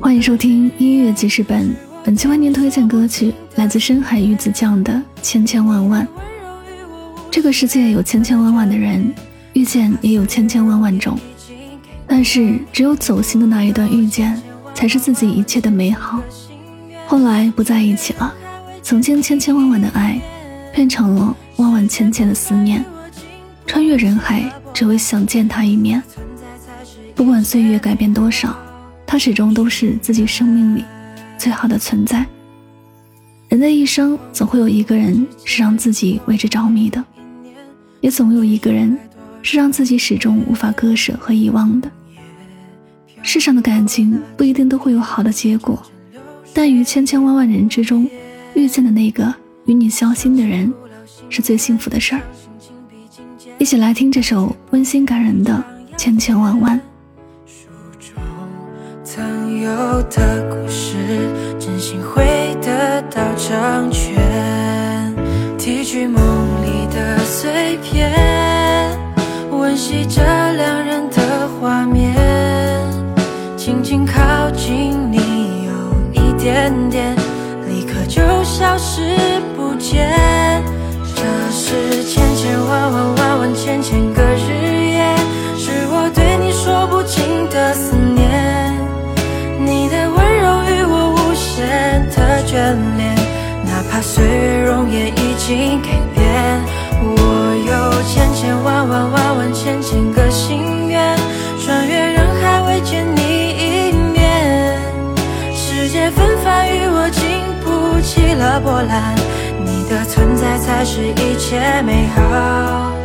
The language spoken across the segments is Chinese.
欢迎收听音乐记事本，本期为您推荐歌曲来自深海鱼子酱的《千千万万》。这个世界有千千万万的人，遇见也有千千万万种，但是只有走心的那一段遇见，才是自己一切的美好。后来不在一起了，曾经千千万万的爱，变成了万万千千的思念，穿越人海，只为想见他一面。不管岁月改变多少，他始终都是自己生命里最好的存在。人的一生总会有一个人是让自己为之着迷的，也总有一个人是让自己始终无法割舍和遗忘的。世上的感情不一定都会有好的结果，但于千千万万人之中遇见的那个与你交心的人，是最幸福的事儿。一起来听这首温馨感人的《千千万万》。有的故事，真心会得到成全。提取梦里的碎片，温习着两人的画面。轻轻靠近你，有一点点，立刻就消失不见。这是千千万万万万千千个日夜，是我对你说不尽的思念。眷恋，哪怕岁月容颜已经改变。我有千千万万万万千千个心愿，穿越人海未见你一面。世界纷繁与我经不起了波澜，你的存在才是一切美好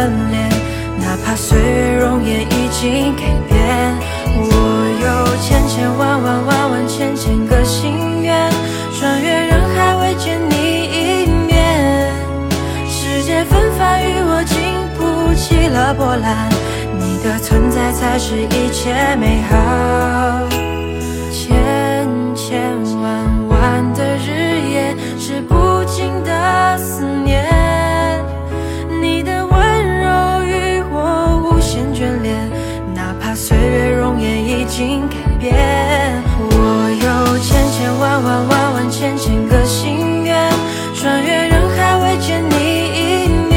眷恋，哪怕岁月容颜已经改变。我有千千万万万万千千个心愿，穿越人海未见你一面。世界纷繁与我经不起了波澜，你的存在才是一切美好。改变。我有千千万万万万千千个心愿，穿越人海为见你一面。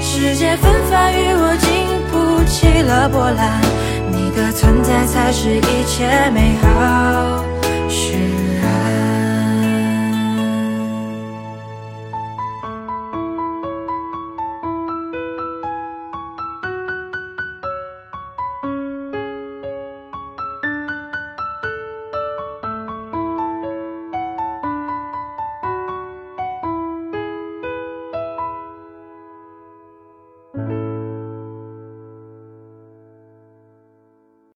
世界纷繁与我经不起了波澜，你的存在才是一切美好